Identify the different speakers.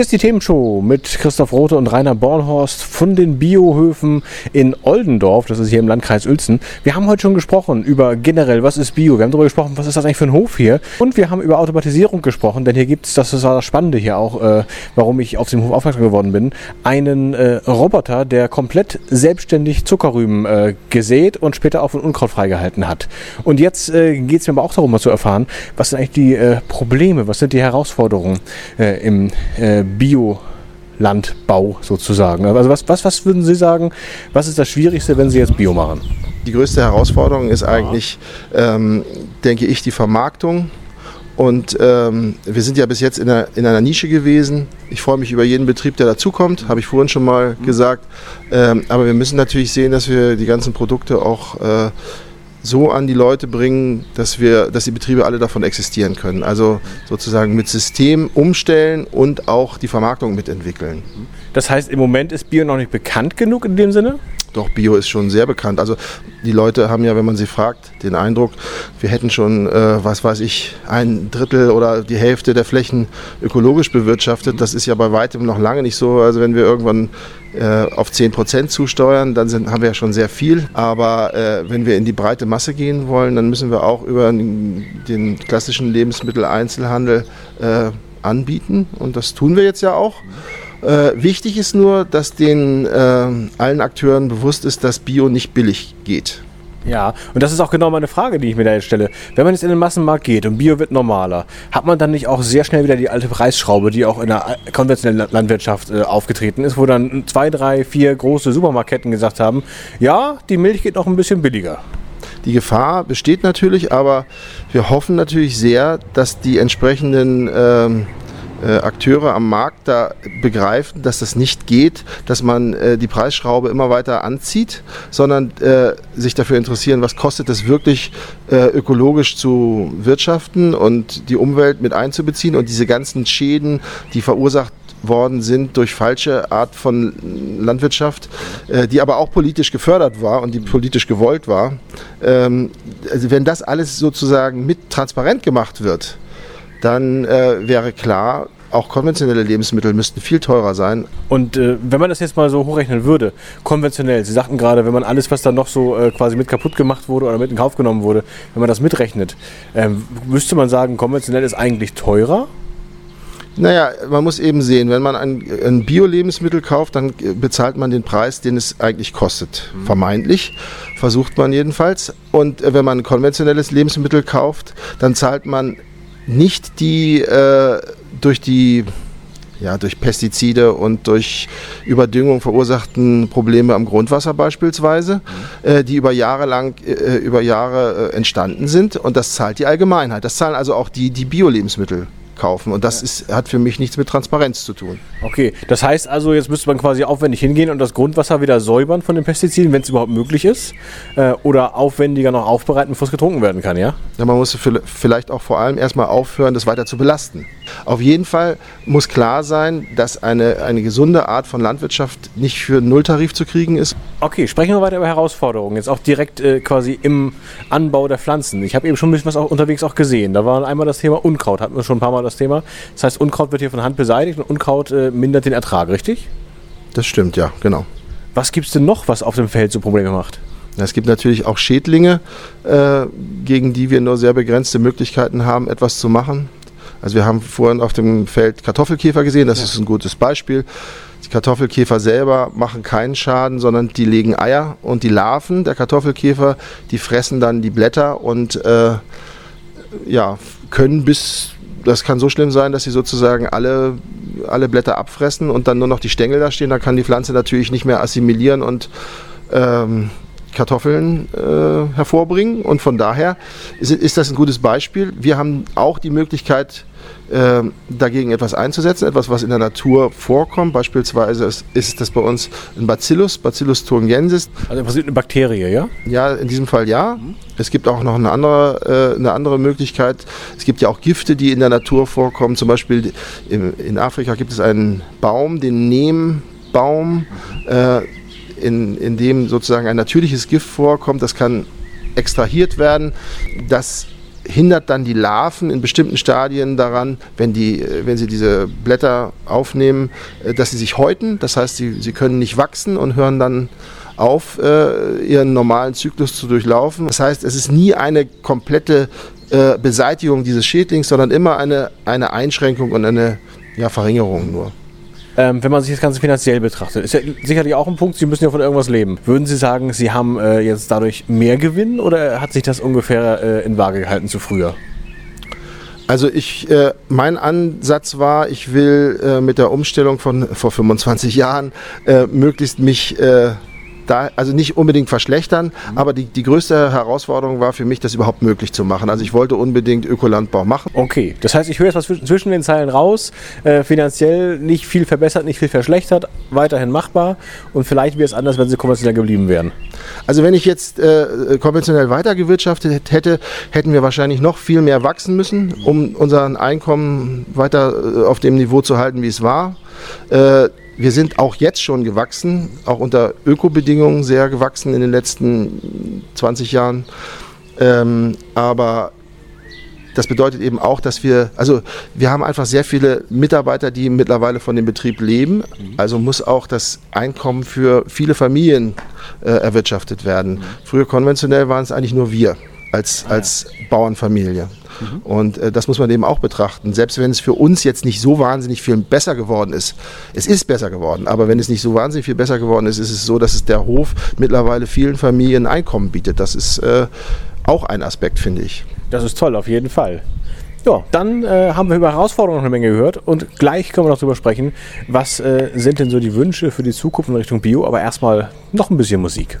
Speaker 1: Hier ist die Themenshow mit Christoph Rote und Rainer Bornhorst von den Biohöfen in Oldendorf. Das ist hier im Landkreis Uelzen. Wir haben heute schon gesprochen über generell, was ist Bio. Wir haben darüber gesprochen, was ist das eigentlich für ein Hof hier. Und wir haben über Automatisierung gesprochen, denn hier gibt es, das ist das Spannende hier auch, äh, warum ich auf dem Hof aufmerksam geworden bin, einen äh, Roboter, der komplett selbstständig Zuckerrüben äh, gesät und später auch von Unkraut freigehalten hat. Und jetzt äh, geht es mir aber auch darum, mal zu erfahren, was sind eigentlich die äh, Probleme, was sind die Herausforderungen äh, im äh, Biolandbau sozusagen. Also was, was, was würden Sie sagen, was ist das Schwierigste, wenn Sie jetzt Bio machen?
Speaker 2: Die größte Herausforderung ist eigentlich, ähm, denke ich, die Vermarktung. Und ähm, wir sind ja bis jetzt in einer, in einer Nische gewesen. Ich freue mich über jeden Betrieb, der dazukommt, habe ich vorhin schon mal gesagt. Ähm, aber wir müssen natürlich sehen, dass wir die ganzen Produkte auch äh, so an die Leute bringen, dass wir, dass die Betriebe alle davon existieren können. Also sozusagen mit System umstellen und auch die Vermarktung mitentwickeln.
Speaker 1: Das heißt, im Moment ist Bio noch nicht bekannt genug in dem Sinne?
Speaker 2: Doch, Bio ist schon sehr bekannt. Also die Leute haben ja, wenn man sie fragt, den Eindruck, wir hätten schon, äh, was weiß ich, ein Drittel oder die Hälfte der Flächen ökologisch bewirtschaftet. Das ist ja bei weitem noch lange nicht so. Also wenn wir irgendwann äh, auf 10 Prozent zusteuern, dann sind, haben wir ja schon sehr viel. Aber äh, wenn wir in die breite Masse gehen wollen, dann müssen wir auch über den klassischen Lebensmitteleinzelhandel äh, anbieten. Und das tun wir jetzt ja auch. Äh, wichtig ist nur, dass den äh, allen Akteuren bewusst ist, dass Bio nicht billig geht.
Speaker 1: Ja, und das ist auch genau meine Frage, die ich mir da jetzt stelle. Wenn man jetzt in den Massenmarkt geht und Bio wird normaler, hat man dann nicht auch sehr schnell wieder die alte Preisschraube, die auch in der konventionellen Landwirtschaft äh, aufgetreten ist, wo dann zwei, drei, vier große Supermarktketten gesagt haben, ja, die Milch geht noch ein bisschen billiger.
Speaker 2: Die Gefahr besteht natürlich, aber wir hoffen natürlich sehr, dass die entsprechenden ähm, äh, Akteure am Markt da begreifen, dass das nicht geht, dass man äh, die Preisschraube immer weiter anzieht, sondern äh, sich dafür interessieren, was kostet es wirklich äh, ökologisch zu wirtschaften und die Umwelt mit einzubeziehen und diese ganzen Schäden, die verursacht worden sind durch falsche Art von Landwirtschaft, äh, die aber auch politisch gefördert war und die politisch gewollt war. Ähm, also wenn das alles sozusagen mit transparent gemacht wird, dann äh, wäre klar, auch konventionelle Lebensmittel müssten viel teurer sein.
Speaker 1: Und äh, wenn man das jetzt mal so hochrechnen würde, konventionell, Sie sagten gerade, wenn man alles, was da noch so äh, quasi mit kaputt gemacht wurde oder mit in Kauf genommen wurde, wenn man das mitrechnet, ähm, müsste man sagen, konventionell ist eigentlich teurer?
Speaker 2: Naja, man muss eben sehen, wenn man ein, ein Bio-Lebensmittel kauft, dann bezahlt man den Preis, den es eigentlich kostet. Mhm. Vermeintlich, versucht man jedenfalls. Und äh, wenn man ein konventionelles Lebensmittel kauft, dann zahlt man nicht die äh, durch die ja, durch Pestizide und durch Überdüngung verursachten Probleme am Grundwasser beispielsweise, äh, die über Jahre lang, äh, über Jahre äh, entstanden sind. Und das zahlt die Allgemeinheit. Das zahlen also auch die, die Bio-Lebensmittel kaufen. Und das ist, hat für mich nichts mit Transparenz zu tun.
Speaker 1: Okay, das heißt also, jetzt müsste man quasi aufwendig hingehen und das Grundwasser wieder säubern von den Pestiziden, wenn es überhaupt möglich ist. Äh, oder aufwendiger noch aufbereiten, bevor es getrunken werden kann, ja?
Speaker 2: Ja, man muss vielleicht auch vor allem erstmal aufhören, das weiter zu belasten. Auf jeden Fall muss klar sein, dass eine, eine gesunde Art von Landwirtschaft nicht für Nulltarif zu kriegen ist.
Speaker 1: Okay, sprechen wir weiter über Herausforderungen. Jetzt auch direkt äh, quasi im Anbau der Pflanzen. Ich habe eben schon ein bisschen was auch unterwegs auch gesehen. Da war einmal das Thema Unkraut, hatten wir schon ein paar Mal das Thema. Das heißt, Unkraut wird hier von Hand beseitigt und Unkraut äh, mindert den Ertrag, richtig?
Speaker 2: Das stimmt, ja, genau.
Speaker 1: Was gibt es denn noch, was auf dem Feld so Probleme macht?
Speaker 2: Es gibt natürlich auch Schädlinge, äh, gegen die wir nur sehr begrenzte Möglichkeiten haben, etwas zu machen. Also wir haben vorhin auf dem Feld Kartoffelkäfer gesehen, das ja. ist ein gutes Beispiel. Die Kartoffelkäfer selber machen keinen Schaden, sondern die legen Eier und die Larven der Kartoffelkäfer, die fressen dann die Blätter und äh, ja, können bis, das kann so schlimm sein, dass sie sozusagen alle, alle Blätter abfressen und dann nur noch die Stängel da stehen. Da kann die Pflanze natürlich nicht mehr assimilieren und ähm, Kartoffeln äh, hervorbringen. Und von daher ist, ist, das ein gutes Beispiel. Wir haben auch die Möglichkeit, äh, dagegen etwas einzusetzen, etwas, was in der Natur vorkommt. Beispielsweise ist, ist das bei uns ein Bacillus, Bacillus thuringiensis.
Speaker 1: Also im Prinzip eine Bakterie, ja?
Speaker 2: Ja, in diesem Fall ja. Es gibt auch noch eine andere, äh, eine andere Möglichkeit. Es gibt ja auch Gifte, die in der Natur vorkommen. Zum Beispiel in, in Afrika gibt es einen Baum, den Nehmbaum, äh, in, in dem sozusagen ein natürliches Gift vorkommt. Das kann extrahiert werden. Das hindert dann die Larven in bestimmten Stadien daran, wenn, die, wenn sie diese Blätter aufnehmen, äh, dass sie sich häuten. Das heißt, sie, sie können nicht wachsen und hören dann auf, äh, ihren normalen Zyklus zu durchlaufen. Das heißt, es ist nie eine komplette äh, Beseitigung dieses Schädlings, sondern immer eine, eine Einschränkung und eine ja, Verringerung nur.
Speaker 1: Ähm, wenn man sich das Ganze finanziell betrachtet, ist ja sicherlich auch ein Punkt, Sie müssen ja von irgendwas leben. Würden Sie sagen, Sie haben äh, jetzt dadurch mehr Gewinn oder hat sich das ungefähr äh, in Waage gehalten zu früher?
Speaker 2: Also ich, äh, mein Ansatz war, ich will äh, mit der Umstellung von vor 25 Jahren äh, möglichst mich äh, da, also nicht unbedingt verschlechtern, mhm. aber die, die größte Herausforderung war für mich, das überhaupt möglich zu machen. Also ich wollte unbedingt Ökolandbau machen.
Speaker 1: Okay, das heißt, ich höre jetzt was zwischen den Zeilen raus. Äh, finanziell nicht viel verbessert, nicht viel verschlechtert, weiterhin machbar und vielleicht wäre es anders, wenn sie konventionell geblieben wären.
Speaker 2: Also wenn ich jetzt äh, konventionell weitergewirtschaftet hätte, hätten wir wahrscheinlich noch viel mehr wachsen müssen, um unseren Einkommen weiter äh, auf dem Niveau zu halten, wie es war. Äh, wir sind auch jetzt schon gewachsen, auch unter Ökobedingungen sehr gewachsen in den letzten 20 Jahren. Ähm, aber das bedeutet eben auch, dass wir, also wir haben einfach sehr viele Mitarbeiter, die mittlerweile von dem Betrieb leben. Also muss auch das Einkommen für viele Familien äh, erwirtschaftet werden. Mhm. Früher konventionell waren es eigentlich nur wir als, ah, als Bauernfamilie. Mhm. Und äh, das muss man eben auch betrachten. Selbst wenn es für uns jetzt nicht so wahnsinnig viel besser geworden ist, es ist besser geworden, aber wenn es nicht so wahnsinnig viel besser geworden ist, ist es so, dass es der Hof mittlerweile vielen Familien Einkommen bietet. Das ist äh, auch ein Aspekt, finde ich.
Speaker 1: Das ist toll, auf jeden Fall. Ja, dann äh, haben wir über Herausforderungen eine Menge gehört und gleich können wir noch darüber sprechen, was äh, sind denn so die Wünsche für die Zukunft in Richtung Bio, aber erstmal noch ein bisschen Musik.